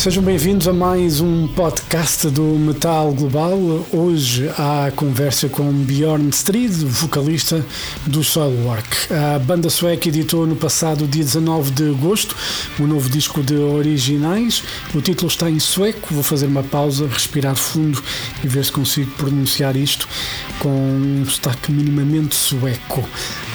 Sejam bem-vindos a mais um podcast do Metal Global. Hoje há conversa com Bjorn Strid, vocalista do Soilwork. A banda sueca editou no passado dia 19 de agosto o um novo disco de originais. O título está em sueco. Vou fazer uma pausa, respirar fundo e ver se consigo pronunciar isto com um sotaque minimamente sueco.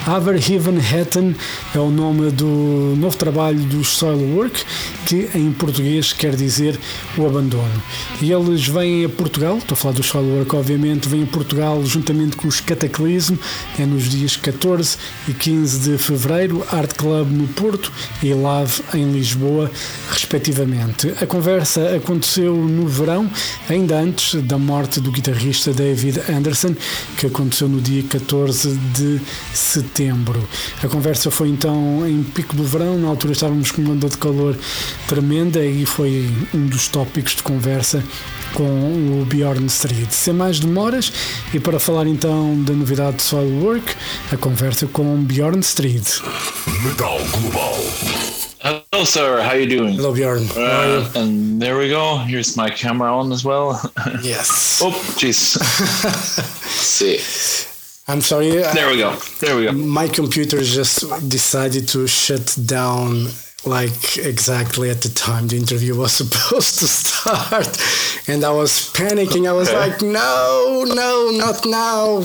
Haverhevenhetten é o nome do novo trabalho dos Soilwork, que em português quer dizer o abandono. E eles vêm a Portugal, estou a falar dos Soilwork, obviamente, vêm a Portugal juntamente com os Cataclysm, é nos dias 14 e 15 de fevereiro, Art Club no Porto e Lave em Lisboa, respectivamente. A conversa aconteceu no verão, ainda antes da morte do guitarrista David Anderson, que aconteceu no dia 14 de setembro. A conversa foi então em pico do verão, na altura estávamos com uma onda de calor tremenda e foi um dos tópicos de conversa com o Bjorn Street. Sem mais demoras, e para falar então da novidade de Soilwork, a conversa com Bjorn Street. Metal Global. Hello, sir. How you doing? Hello, Bjorn. How are you? Uh, and there we go. Here's my camera on as well. Yes. oh, jeez. See. I'm sorry. There we go. There we go. My computer just decided to shut down like exactly at the time the interview was supposed to start and i was panicking i was Okay. like no no not now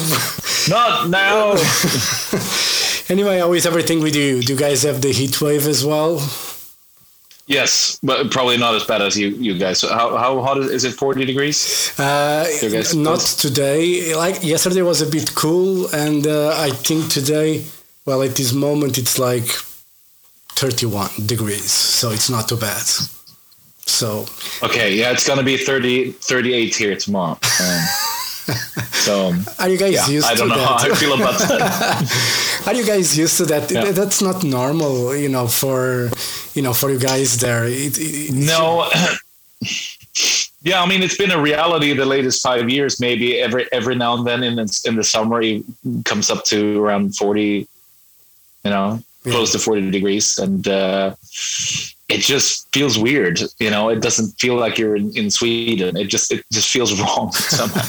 Not now. anyway how is everything with you do you guys have the heat wave as well yes, but probably not as bad as you, you guys. How, how hot is, is it? 40 degrees? uh, not today like yesterday was a bit cool and uh, i think today well at this moment it's like 31 degrees so it's not too bad so Okay, yeah, it's going to be 30, 38 here tomorrow. Um, so, are you guys yeah, used I don't to know that how I feel about that. Are you guys used to that? Yeah. That's not normal, you know, for you know, for you guys there. It, it, No. yeah, I mean it's been a reality the latest five years. Maybe every every now and then in the, in the summer it comes up to around forty, you know. Close to forty degrees, and uh, it just feels weird. You know, it doesn't feel like you're in, in Sweden. It just it just feels wrong somehow.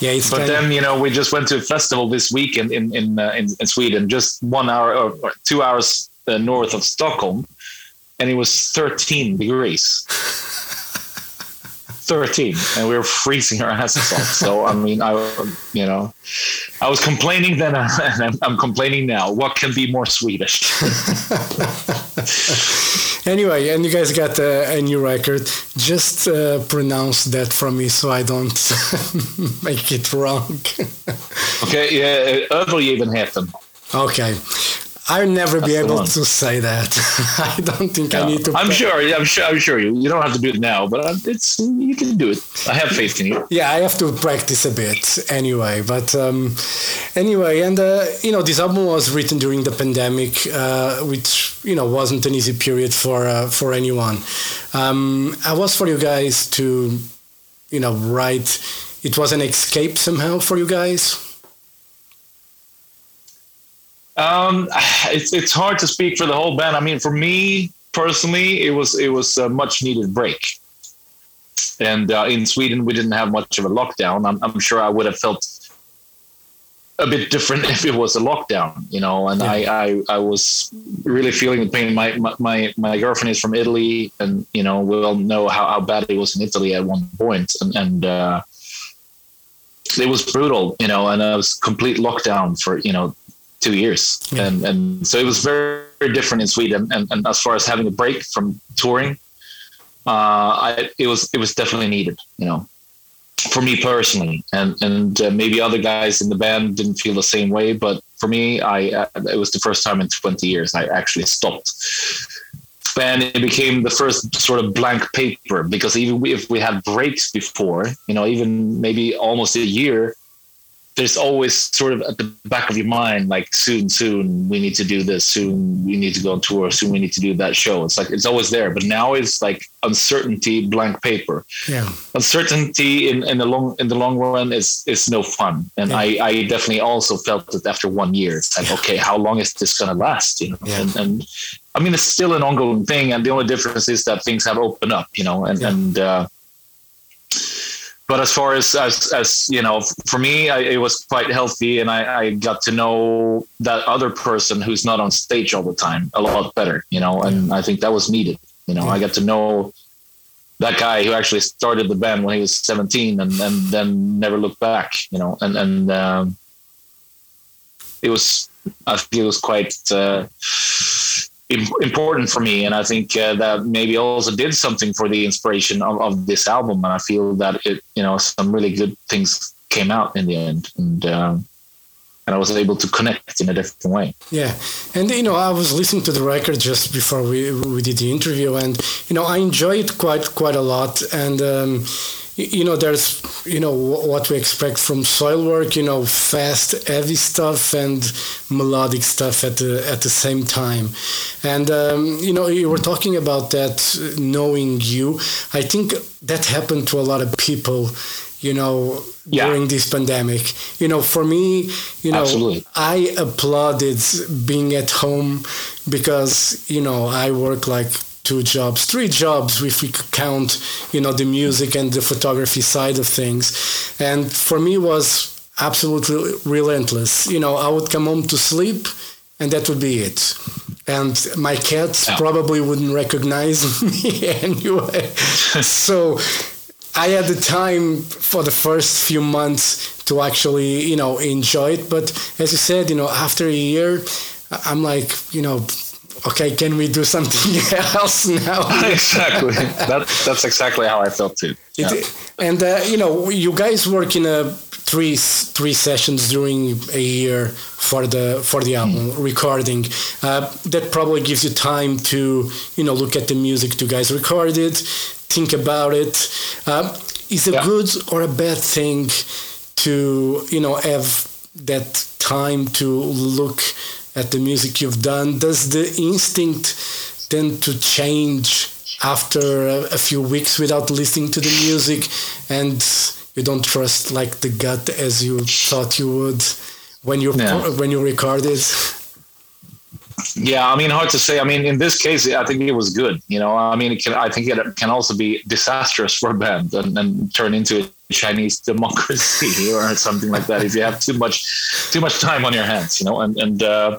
yeah, but then you know we just went to a festival this week in in in, uh, in, in Sweden, just one hour or, or two hours uh, north of Stockholm, and it was 13 degrees. 13 and we were freezing our asses off so i mean i you know i was complaining then and I'm, I'm complaining now what can be more swedish anyway, and you guys got a, a new record. Just uh, pronounce that for me so I don't make it wrong. okay yeah övergivenheten okay. I'll never be That's the able one. to say that. I don't think I need to. i'm sure i'm sure i'm sure you you don't have to do it now but uh, it's you can do it i have faith in you Yeah, I have to practice a bit anyway. But um, anyway, and uh, you know, this album was written during the pandemic, uh, which you know wasn't an easy period for uh, for anyone. Um, I was for you guys to, you know, write. It was an escape somehow for you guys. Um, it's it's hard to speak for the whole band. I mean, for me personally, it was it was a much needed break. And uh, in Sweden, we didn't have much of a lockdown. I'm, I'm sure I would have felt a bit different if it was a lockdown, you know. And I, I I was really feeling the pain. My my- my my girlfriend is from Italy, and you know we all know how, how bad it was in Italy at one point, and and. Uh, it was brutal, you know, and I was complete lockdown for you know two years, Yeah. and and so it was very, very different in Sweden. And, and as far as having a break from touring, uh, I, it was it was definitely needed, you know, for me personally, and and uh, maybe other guys in the band didn't feel the same way, but for me, I uh, it was the first time in 20 years I actually stopped. And it became the first sort of blank paper because even if we had breaks before, you know, even maybe almost a year, there's always sort of at the back of your mind, like soon, soon we need to do this. Soon we need to go on tour. Soon we need to do that show. It's like it's always there, but now it's like uncertainty, blank paper. Yeah, uncertainty in, in the long in the long run is is no fun. And Yeah. I I definitely also felt it after one year. It's like okay, how long is this gonna last? You know, Yeah. and, and I mean it's still an ongoing thing, and the only difference is that things have opened up. You know, and Yeah. and. uh but as far as as, as you know for me I, it was quite healthy and I, I got to know that other person who's not on stage all the time a lot better you know and i think that was needed you know. I got to know that guy who actually started the band when he was 17 and, and then never looked back you know and and um, it was i think it was quite uh, important for me and i think uh, that maybe also did something for the inspiration of, of this album and i feel that it you know some really good things came out in the end and um, and i was able to connect in a different way yeah, and you know, I was listening to the record just before we we did the interview, and you know, I enjoy it quite quite a lot, and. Um, you know, there's, you know, what we expect from Soilwork you know, fast, heavy stuff and melodic stuff at the at the same time. And um, you know, you were talking about that knowing you. I think that happened to a lot of people, you know, Yeah. during this pandemic. You know, for me, you know, Absolutely. I applauded being at home because, you know, I work like two jobs, three jobs if we could count, you know, the music and the photography side of things. And for me was absolutely relentless. You know, I would come home to sleep and that would be it. And my cats probably wouldn't recognize me anyway. so I had the time for the first few months to actually, you know, enjoy it. But as you said, you know, after a year, I'm like, you know, okay, can we do something else now? exactly that, that's exactly how i felt too Yeah. It, and uh, you know, you guys work in a three three sessions during a year for the for the album Hmm. recording. Uh, that probably gives you time to you know look at the music you guys recorded, think about it. Uh, is it Yeah. good or a bad thing to you know have that time to look at the music you've done? Does the instinct tend to change after a, few weeks without listening to the music and you don't trust like the gut as you thought you would when you Yeah. when you recorded Yeah, I mean, hard to say. I mean, in this case, I think it was good. You know, I mean, it can. I think it can also be disastrous for a band and, and turn into a Chinese democracy or something like that if you have too much, too much time on your hands. You know, and and uh,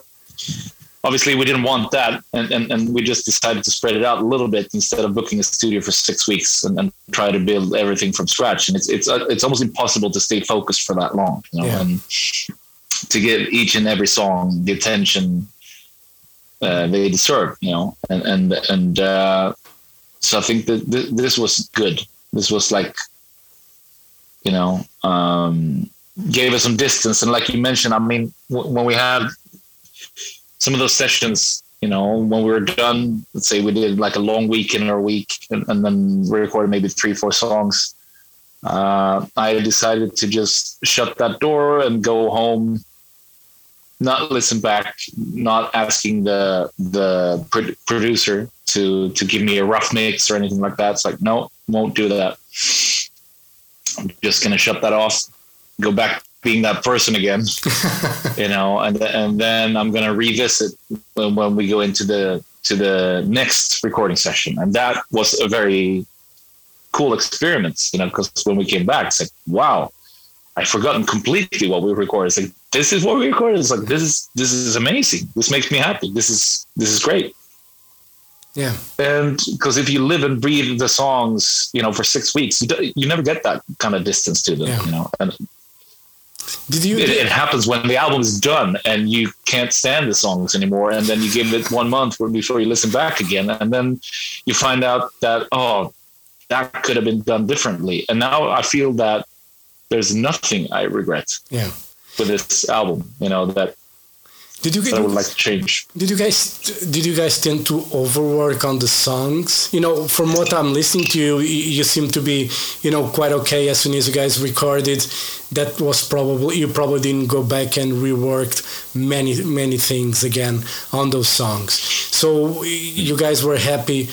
obviously we didn't want that, and, and and we just decided to spread it out a little bit instead of booking a studio for six weeks and, and try to build everything from scratch. And it's it's uh, it's almost impossible to stay focused for that long. You know, Yeah. and to give each and every song the attention uh, they deserve, you know, and and and uh, so I think that th- this was good. This was like, you know, um, gave us some distance, and like you mentioned, I mean, w- when we had some of those sessions, you know, when we were done, let's say we did like a long weekend or a week, and, and then we recorded maybe three, four songs. Uh, I decided to just shut that door and go home not listen back, not asking the the pro- producer to to give me a rough mix or anything like that. It's like no, won't do that. I'm just gonna shut that off, go back being that person again, you know, and and then I'm gonna revisit when, when we go into the to the next recording session, and that was a very cool experiment, you know, because when we came back, it's like wow, I've forgotten completely what we recorded. It's like this is what we recorded. It's like this is this is amazing. This makes me happy. This is this is great. Yeah And because if you live and breathe the songs, you know, for six weeks, you, do, you never get that kind of distance to them. Yeah. You know, and did you it, it happens when the album is done and you can't stand the songs anymore, and then you give it one month before you listen back again, and then you find out that oh, that could have been done differently. And now I feel that there's nothing I regret yeah with this album. You know that Did you, that I would like to change. Did you guys did you guys tend to overwork on the songs? You know, from what I'm listening to you, you seem to be, you know, quite okay as soon as you guys recorded. That was probably you probably didn't go back and reworked many many things again on those songs. So you guys were happy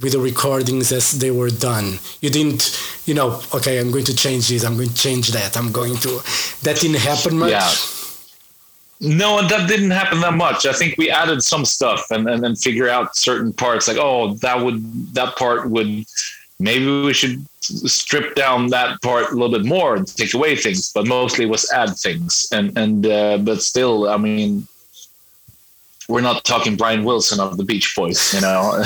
with the recordings as they were done. You didn't, you know, okay, I'm going to change this, I'm going to change that, I'm going to. That didn't happen much. Yeah. No, that didn't happen that much. I think we added some stuff and, and then figure out certain parts like, oh, that would that part would maybe we should strip down that part a little bit more and take away things, but mostly was add things. And and uh, but still, I mean, we're not talking Brian Wilson of the Beach Boys, you know.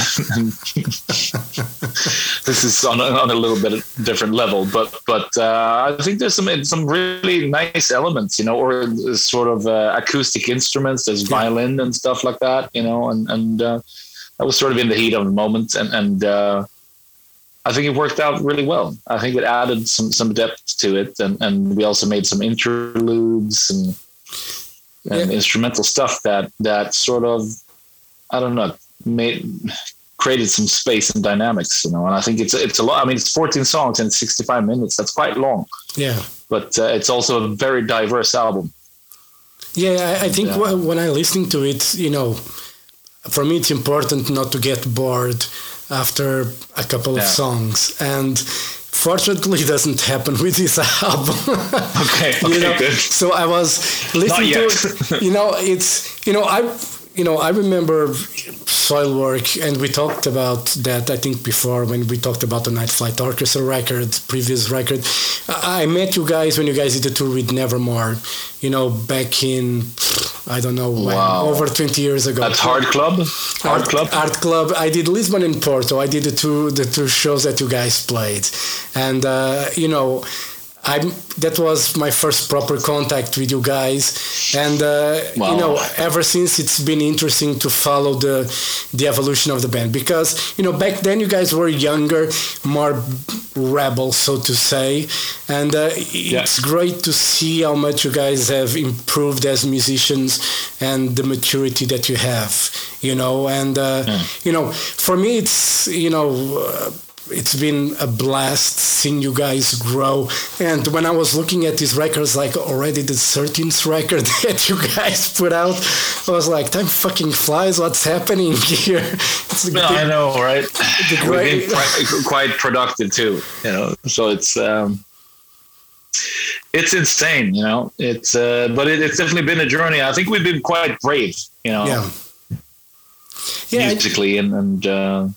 this is on a, on a little bit different level, but but uh, I think there's some some really nice elements, you know, or sort of uh, acoustic instruments. There's violin and stuff like that, you know, and and uh, that was sort of in the heat of the moment, and and uh, I think it worked out really well. I think it added some some depth to it, and and we also made some interludes and and yeah. instrumental stuff that that sort of I don't know made created some space and dynamics, you know. And I think it's it's a lot. I mean, it's 14 songs and 65 minutes. That's quite long. Yeah. But uh, it's also a very diverse album. Yeah, I, I think uh, when I listen to it, you know, for me it's important not to get bored after a couple of songs and Fortunately, it doesn't happen with this album. okay, okay, you know? good. So I was listening to it. You know, it's you know I you know, I remember Soilwork, and we talked about that, I think, before when we talked about the Night Flight Orchestra record, previous record. I met you guys when you guys did the tour with Nevermore, you know, back in, I don't know, when, wow. over 20 years ago. At Hard Club? Hard Art, Club? Art Club. I did Lisbon and Porto. I did the two, the two shows that you guys played. And, uh, you know, I that was my first proper contact with you guys, and uh, wow. you know ever since it's been interesting to follow the the evolution of the band. Because you know back then you guys were younger, more rebel so to say, and uh, it's great to see how much you guys have improved as musicians and the maturity that you have, you know, and uh, mm. you know for me it's you know uh, it's been a blast seeing you guys grow. And when I was looking at these records, like already the 13th record that you guys put out, I was like, time fucking flies. What's happening here? It's no, I know, right? The great... We've been quite productive too, you know. So it's um, it's insane, you know. It's uh, but it, it's definitely been a journey. I think we've been quite brave, you know. Yeah. Yeah, musically, and and. Uh,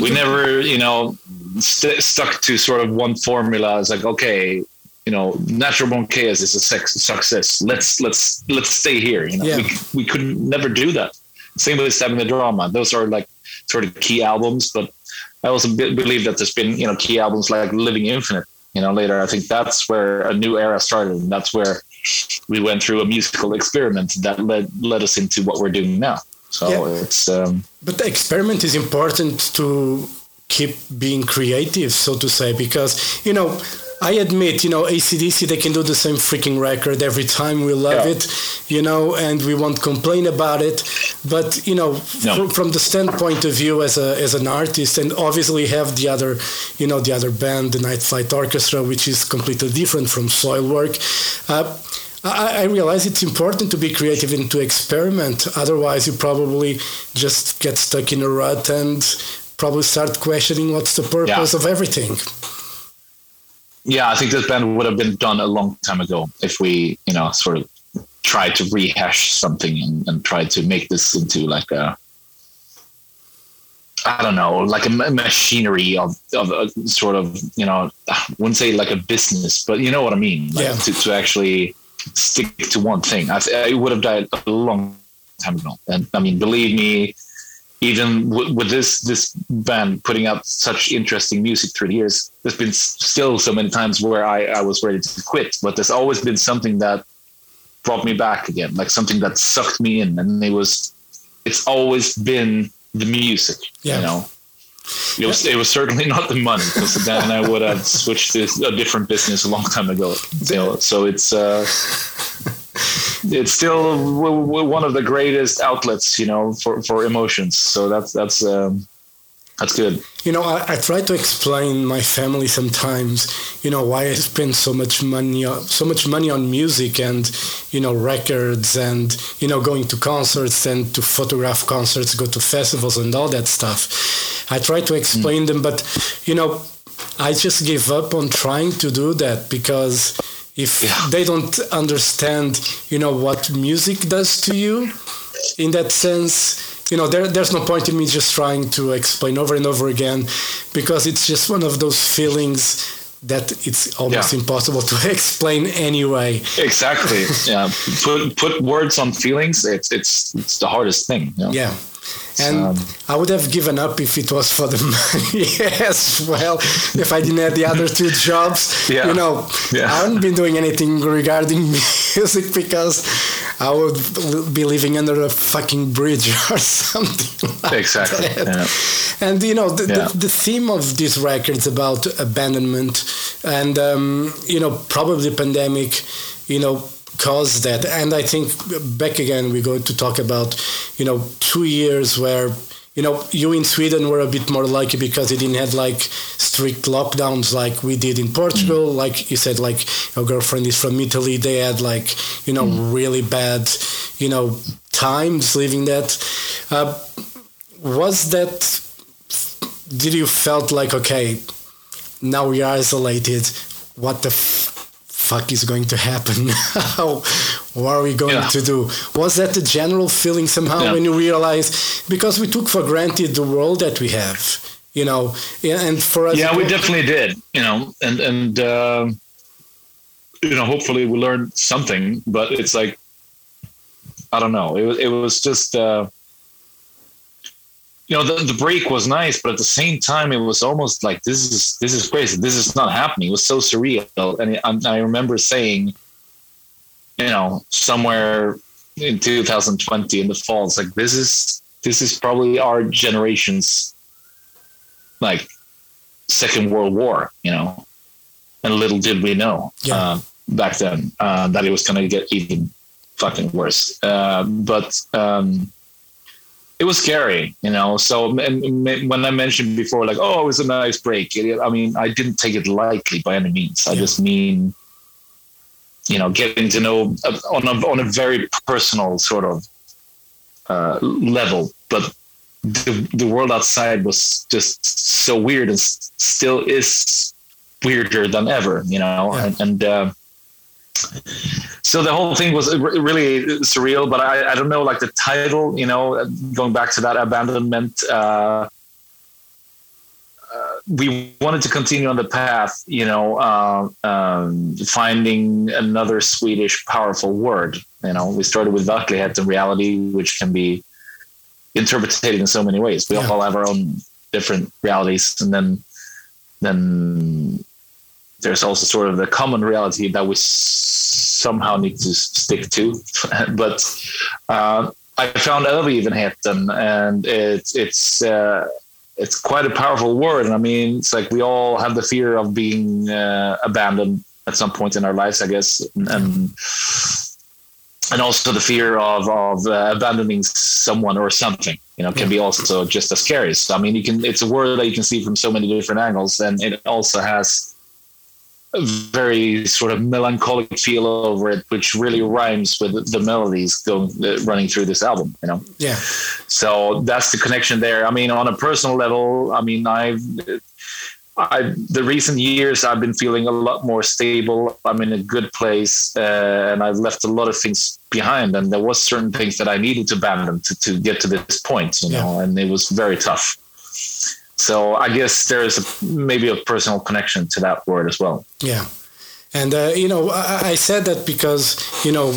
we never, you know, st- stuck to sort of one formula. It's like, okay, you know, Natural Born Chaos is a sex- success. Let's let's let's stay here. You know, yeah. we we could never do that. Same with Stabbing the Drama. Those are like sort of key albums, but I also be- believe that there's been you know key albums like Living Infinite. You know, later I think that's where a new era started, and that's where we went through a musical experiment that led led us into what we're doing now. So yeah. it's. Um, but the experiment is important to keep being creative, so to say, because you know. I admit, you know, ACDC, they can do the same freaking record every time. We love yeah. it, you know, and we won't complain about it. But, you know, no. from, from the standpoint of view as, a, as an artist, and obviously have the other, you know, the other band, the Night Flight Orchestra, which is completely different from Soilwork. Uh, I, I realize it's important to be creative and to experiment. Otherwise, you probably just get stuck in a rut and probably start questioning what's the purpose yeah. of everything. Yeah, I think this band would have been done a long time ago if we, you know, sort of tried to rehash something and, and tried to make this into like a I don't know, like a machinery of, of a sort of, you know, I wouldn't say like a business, but you know what I mean? Like yeah. to, to actually stick to one thing. I, I would have died a long time ago. And I mean, believe me, even w- with this this band putting out such interesting music through the years, there's been still so many times where I, I was ready to quit. But there's always been something that brought me back again, like something that sucked me in, and it was it's always been the music, yeah. you know. It was, it was certainly not the money because then I would have switched to a different business a long time ago. So, so it's uh, it's still one of the greatest outlets, you know, for, for emotions. So that's that's um, that's good. You know, I, I, try to explain my family sometimes, you know, why I spend so much money on, so much money on music and, you know, records and, you know, going to concerts and to photograph concerts, go to festivals and all that stuff. I try to explain mm. them, but, you know, I just give up on trying to do that because if yeah. they don't understand, you know, what music does to you in that sense, you know, there, there's no point in me just trying to explain over and over again because it's just one of those feelings that it's almost yeah. impossible to explain anyway. Exactly. yeah. Put put words on feelings. It's it's it's the hardest thing. You know? Yeah. And um, I would have given up if it was for the money as well. If I didn't have the other two jobs, yeah. you know, yeah. I haven't been doing anything regarding music because I would be living under a fucking bridge or something. Like exactly. Yeah. And you know, the, the, the, theme of these records about abandonment and um, you know probably pandemic, you know caused that. And I think back again, we're going to talk about, you know, two years where, you know, you in Sweden were a bit more lucky because you didn't have like strict lockdowns like we did in Portugal. Mm. Like you said, like your girlfriend is from Italy. They had like, you know, mm. really bad, you know, times living that. Uh, was that, did you felt like, okay, now we are isolated. What the fuck is going to happen now? what are we going yeah. to do? Was that the general feeling somehow yeah. when you realize because we took for granted the world that we have, you know, and for us, yeah, we definitely did, you know, and and uh, you know, hopefully we learned something, but it's like I don't know, it was it was just. Uh, you know the, the break was nice but at the same time it was almost like this is this is crazy. This is not happening. It was so surreal. And I, I remember saying you know somewhere in 2020 in the fall it's like this is this is probably our generation's like second world war you know? And little did we know yeah. uh, back then uh, that it was going to get even fucking worse. Uh, but um, it was scary, you know. So when I mentioned before, like, oh, it was a nice break. I mean, I didn't take it lightly by any means. I yeah. just mean, you know, getting to know uh, on a on a very personal sort of uh, level. But the the world outside was just so weird and still is weirder than ever, you know. Yeah. And, and uh, so the whole thing was really surreal but I, I don't know like the title you know going back to that abandonment uh, uh, we wanted to continue on the path you know uh, um, finding another swedish powerful word you know we started with verkligheten reality which can be interpreted in so many ways we yeah. all have our own different realities and then then there's also sort of the common reality that we somehow need to stick to. but uh, I found Övergivenheten, and it's it's uh, it's quite a powerful word. And I mean, it's like we all have the fear of being uh, abandoned at some point in our lives, I guess, and and also the fear of of uh, abandoning someone or something. You know, can be also just as scary. So I mean, you can. It's a word that you can see from so many different angles, and it also has very sort of melancholic feel over it, which really rhymes with the melodies going uh, running through this album. You know. Yeah. So that's the connection there. I mean, on a personal level, I mean, I've. I, the recent years I've been feeling a lot more stable. I'm in a good place, uh, and I've left a lot of things behind. And there was certain things that I needed to abandon to, to get to this point, you know. Yeah. And it was very tough. So I guess there is a, maybe a personal connection to that word as well. Yeah. And, uh, you know, I, I, said that because, you know,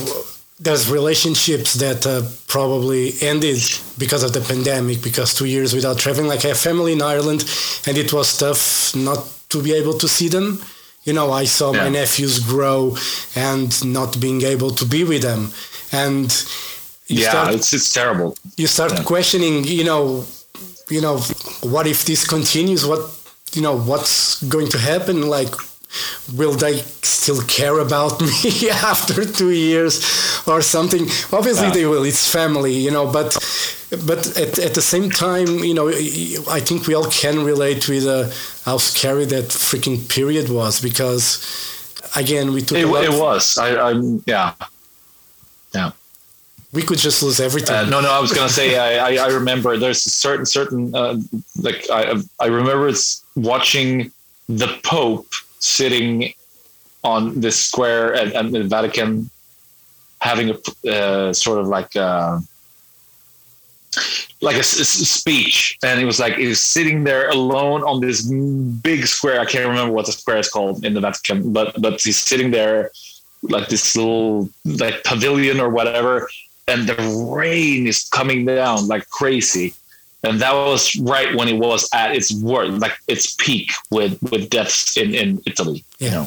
there's relationships that uh, probably ended because of the pandemic, because two years without traveling. Like I have family in Ireland, and it was tough not to be able to see them. You know, I saw yeah. my nephews grow and not being able to be with them. And yeah, start, it's, it's terrible. You start yeah. questioning, you know, you know, what if this continues? What, you know, what's going to happen? Like, will they still care about me after two years or something? Obviously, Yeah. they will. It's family, you know. But but at, at the same time, you know, I think we all can relate with uh, how scary that freaking period was because, again, we took It, it was. I, I'm yeah. Yeah. We could just lose everything. Uh, no, no. I was gonna say. I, I, I remember. There's a certain, certain. Uh, like I, I remember watching the Pope sitting on this square at, at the Vatican, having a uh, sort of like uh, like a, s- speech, and he was like he was sitting there alone on this big square. I can't remember what the square is called in the Vatican, but but he's sitting there like this little like pavilion or whatever, and the rain is coming down like crazy. And that was right when it was at its worst, like its peak with with deaths in in Italy. You know,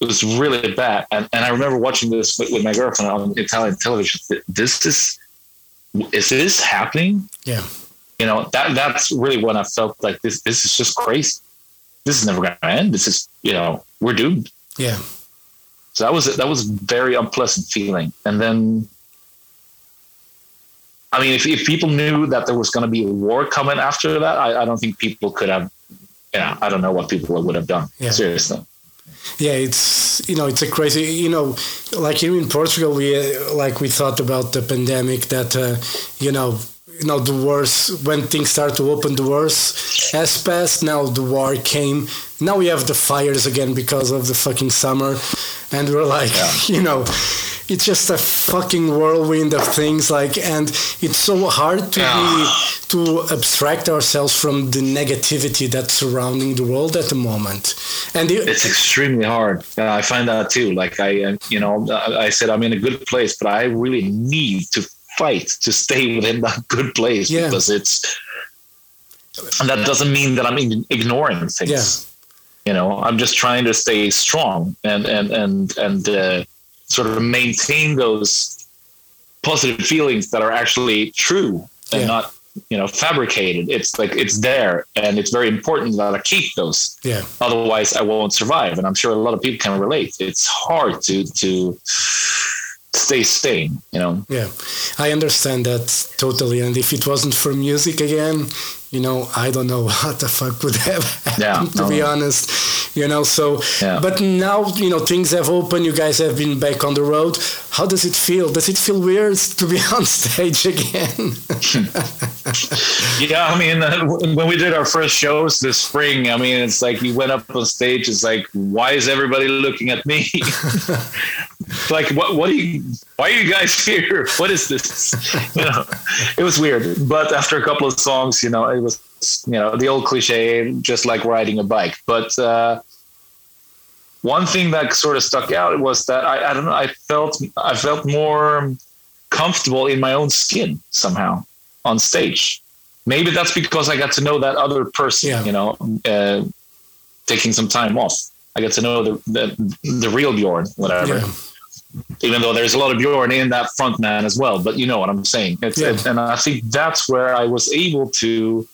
it was really bad. And and I remember watching this with, with my girlfriend on Italian television. This is is this happening? yeah, You know, that that's really when I felt like this this is just crazy. This is never gonna end. This is you know, we're doomed. yeah, So that was that was a very unpleasant feeling. And then, I mean, if, if people knew that there was going to be a war coming after that, I, I don't think people could have. Yeah, I don't know what people would have done. Yeah. Seriously. yeah. It's you know, it's a crazy. You know, like here in Portugal, we uh, like we thought about the pandemic that uh, you know. You know the worst when things start to open. The worst has passed. Now the war came. Now we have the fires again because of the fucking summer, and we're like, you know, it's just a fucking whirlwind of things. Like, and it's so hard to be to abstract ourselves from the negativity that's surrounding the world at the moment. And it, It's extremely hard. Uh, I find that too. Like I, uh, you know, I said I'm in a good place, but I really need to fight to stay within that good place Yeah. because it's. And that doesn't mean that I'm ignoring things. Yeah. You know, I'm just trying to stay strong and and and and uh, sort of maintain those positive feelings that are actually true and Yeah. not you know fabricated. It's like it's there, and it's very important that I keep those yeah, otherwise I won't survive. And I'm sure a lot of people can relate. It's hard to to stay sane, you know. yeah, I understand that totally. And if it wasn't for music again, you know, I don't know what the fuck would have happened. Yeah, to be no. honest, you know. So, Yeah. but now you know things have opened. You guys have been back on the road. How does it feel? Does it feel weird to be on stage again? Yeah, I mean, uh, when we did our first shows this spring, I mean, it's like you went up on stage. It's like, why is everybody looking at me? Like, what? What are you? Why are you guys here? What is this? You know, it was weird. But after a couple of songs, you know, it was you know the old cliche, just like riding a bike. But uh, one thing that sort of stuck out was that I, I don't know. I felt I felt more comfortable in my own skin somehow on stage. Maybe that's because I got to know that other person, Yeah. you know, uh, taking some time off. I got to know the the, the real Bjorn, whatever. Yeah. Even though there's a lot of Bjorn in that front man as well, but you know what I'm saying. It's, Yeah. it- and I think that's where I was able to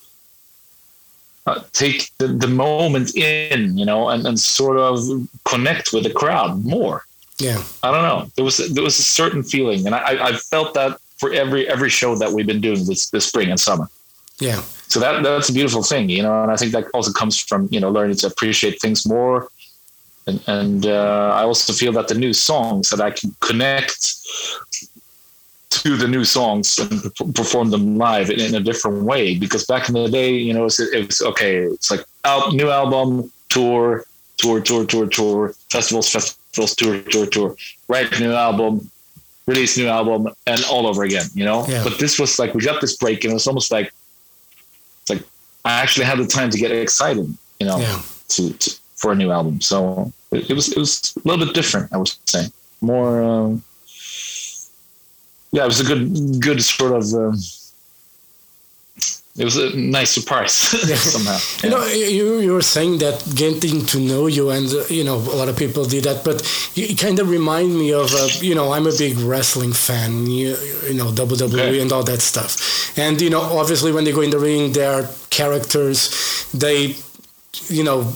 uh, take the, the moment in, you know, and, and sort of connect with the crowd more. yeah, I don't know. There was there was a certain feeling, and I, I felt that for every every show that we've been doing this this spring and summer. yeah, So that that's a beautiful thing, you know. And I think that also comes from you know learning to appreciate things more, and and uh, I also feel that the new songs that I can connect to the new songs and perform them live in, in a different way. Because back in the day, you know, it was, it was okay. It's like al- new album, tour, tour, tour, tour, tour, festivals, festivals, tour, tour, tour. Write new album, release new album, and all over again. You know. Yeah. But this was like we got this break, and it was almost like it's like I actually had the time to get excited. You know yeah. to, to for a new album. So it, it was it was a little bit different. I would say more. Um, yeah, it was a good good sort of. Um, it was a nice surprise somehow. You know, you you were saying that getting to know you, and uh, you know, a lot of people did that, but you kind of remind me of, uh, you know, I'm a big wrestling fan, you, you know, WWE Okay. and all that stuff, and you know, obviously when they go in the ring, they are characters, they, you know,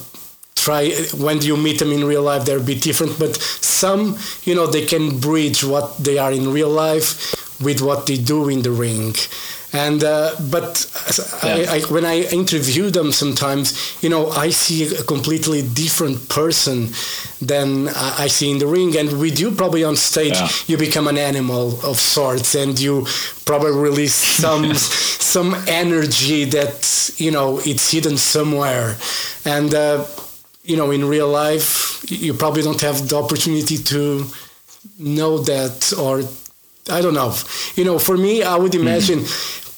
try when you meet them in real life they're a bit different but some you know they can bridge what they are in real life with what they do in the ring and uh, but Yeah. I, I, when I interview them, sometimes you know I see a completely different person than I I see in the ring. And with you, probably on stage, Yeah. you become an animal of sorts, and you probably release some some energy that you know it's hidden somewhere, and. Uh, you know, in real life, you probably don't have the opportunity to know that, or I don't know. You know, for me, I would mm-hmm. imagine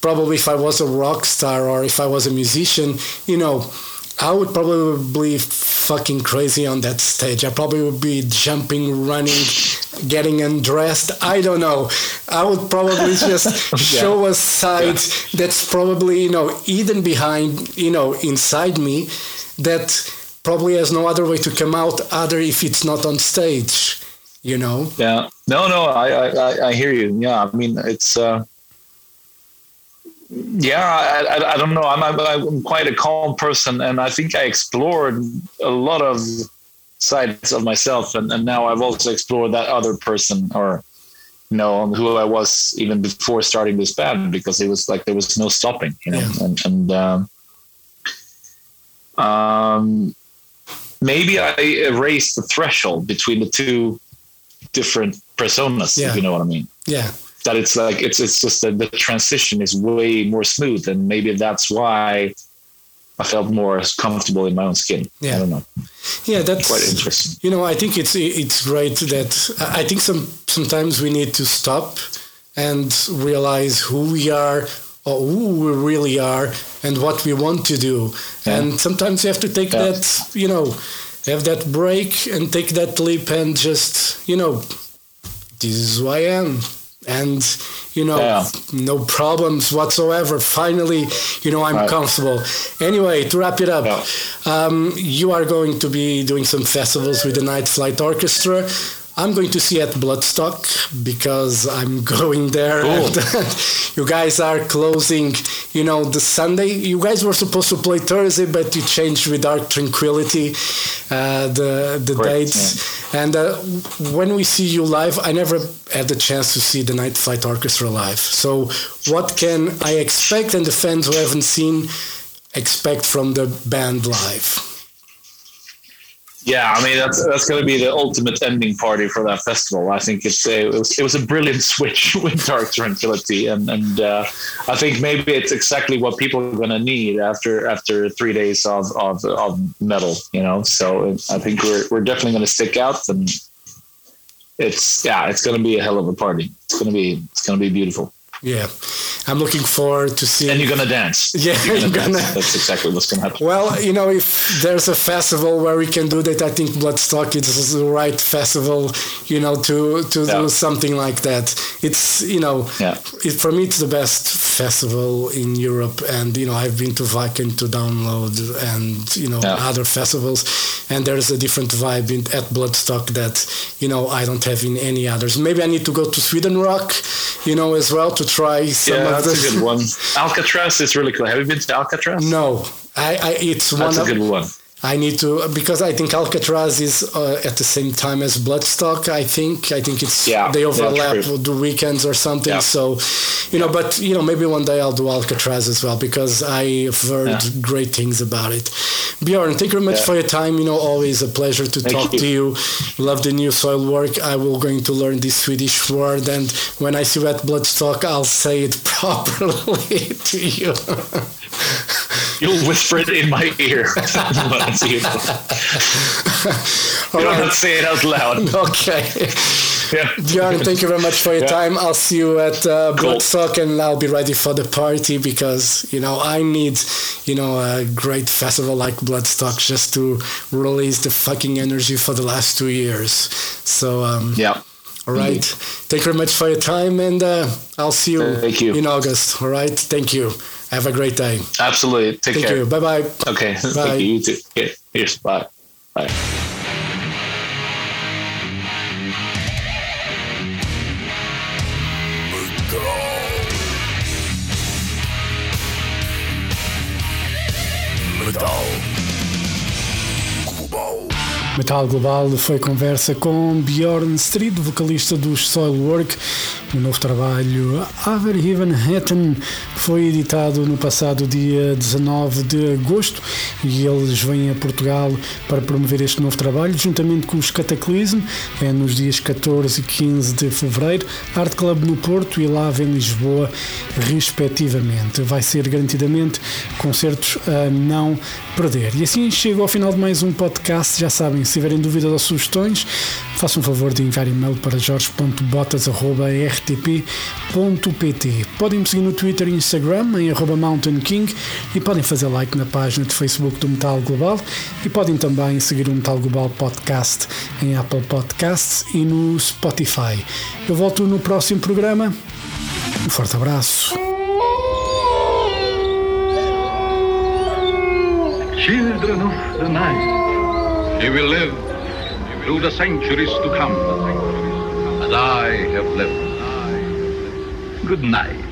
probably if I was a rock star or if I was a musician, you know, I would probably be fucking crazy on that stage. I probably would be jumping, running, getting undressed. I don't know. I would probably just show a side that's probably, you know, hidden behind, you know, inside me that probably has no other way to come out other if it's not on stage, you know? Yeah. No, no, I, I, I- hear you. Yeah. I mean, it's, uh, yeah, I, I, I don't know. I'm, I'm, I'm quite a calm person, and I think I explored a lot of sides of myself, and, and now I've also explored that other person, or you know, who I was even before starting this band, because it was like there was no stopping, you know, Yeah. and and um, um, maybe I erased the threshold between the two different personas, Yeah. if you know what I mean Yeah. that it's like it's it's just that the transition is way more smooth and maybe that's why I felt more comfortable in my own skin. Yeah. I don't know. Yeah, that's Quite interesting. You know, I think it's it's great that I think some sometimes we need to stop and realize who we are or who we really are and what we want to do. Yeah. And sometimes you have to take Yeah. that, you know, have that break and take that leap and just, you know, this is who I am. And, you know, Yeah. no problems whatsoever. Finally, you know, I'm Right. comfortable. Anyway, to wrap it up, um, you are going to be doing some festivals with the Night Flight Orchestra. I'm going to see at Bloodstock because I'm going there. Cool. And you guys are closing, you know, the Sunday. You guys were supposed to play Thursday, but you changed with Dark Tranquillity uh, the the Correct, dates. And uh, when we see you live, I never had the chance to see the Night Flight Orchestra live. So, what can I expect, and the fans who haven't seen expect from the band live? Yeah, I mean that's that's going to be the ultimate ending party for that festival. I think it's a, it was it was a brilliant switch with Dark Tranquillity, and and uh, I think maybe it's exactly what people are going to need after after three days of, of of metal. You know, so I think we're we're definitely going to stick out, and it's yeah, it's going to be a hell of a party. It's going to be it's going to be beautiful, Yeah, I'm looking forward to seeing. and you're going to dance. Yeah, you're to dance. gonna- That's exactly what's going to happen. Well, you know, if there's a festival where we can do that, I think Bloodstock is the right festival, you know, to to Yeah. do something like that. It's, you know, Yeah. it, for me, it's the best festival in Europe. And, you know, I've been to Viking to download and, you know, Yeah. other festivals. And there's a different vibe in, at Bloodstock that, you know, I don't have in any others. Maybe I need to go to Sweden Rock, you know, as well to try some Yeah, of that's the. a good one. Alcatraz is really cool. Have you been to Alcatraz? No, I, I it's one That's a of good one. I need to because I think Alcatraz is uh, at the same time as Bloodstock. I think I think it's Yeah, they overlap true. with the weekends or something. Yeah. So, you know, but you know, maybe one day I'll do Alcatraz as well because I've heard Yeah. great things about it. Bjorn, thank you very much Yeah. for your time. You know, always a pleasure to Thank talk you. to you. Love the new Soilwork. I will going to learn this Swedish word, and when I see you at Bloodstock, I'll say it properly to you. You'll whisper it in my ear. when I you don't right. have to say it out loud. Okay. Yeah. Bjorn, thank you very much for your Yeah. time. I'll see you at uh, Cool. Bloodstock and I'll be ready for the party because, you know, I need, you know, a great festival like Bloodstock just to release the fucking energy for the last two years. So, um, Yeah. all right. Thank you very much for your time and uh, I'll see you, Thank you. in August. All right. Thank you. Have a great day. Absolutely. Take Thank care. you. Bye bye. Okay. Bye. Thank you. You too. Here's bye. Bye. Metal Global foi conversa com Bjorn Street, vocalista dos Soilwork. O novo trabalho Aver Even Hatten foi editado no passado dia 19 de agosto e eles vêm a Portugal para promover este novo trabalho, juntamente com os Cataclysm, é nos dias 14 e 15 de fevereiro, Art Club no Porto e Lave em Lisboa, respectivamente. Vai ser garantidamente concertos a não perder. E assim chego ao final de mais um podcast. Já sabem, se tiverem dúvidas ou sugestões, façam um favor de enviar e-mail para jorge.botas.rtp.pt. Podem me seguir no Twitter e Instagram em arroba Mountain King e podem fazer like na página de Facebook do Metal Global e podem também seguir o Metal Global Podcast em Apple Podcasts e no Spotify. Eu volto no próximo programa. Um forte abraço. Children of the night, you will live through the centuries to come, as I have lived. Good night.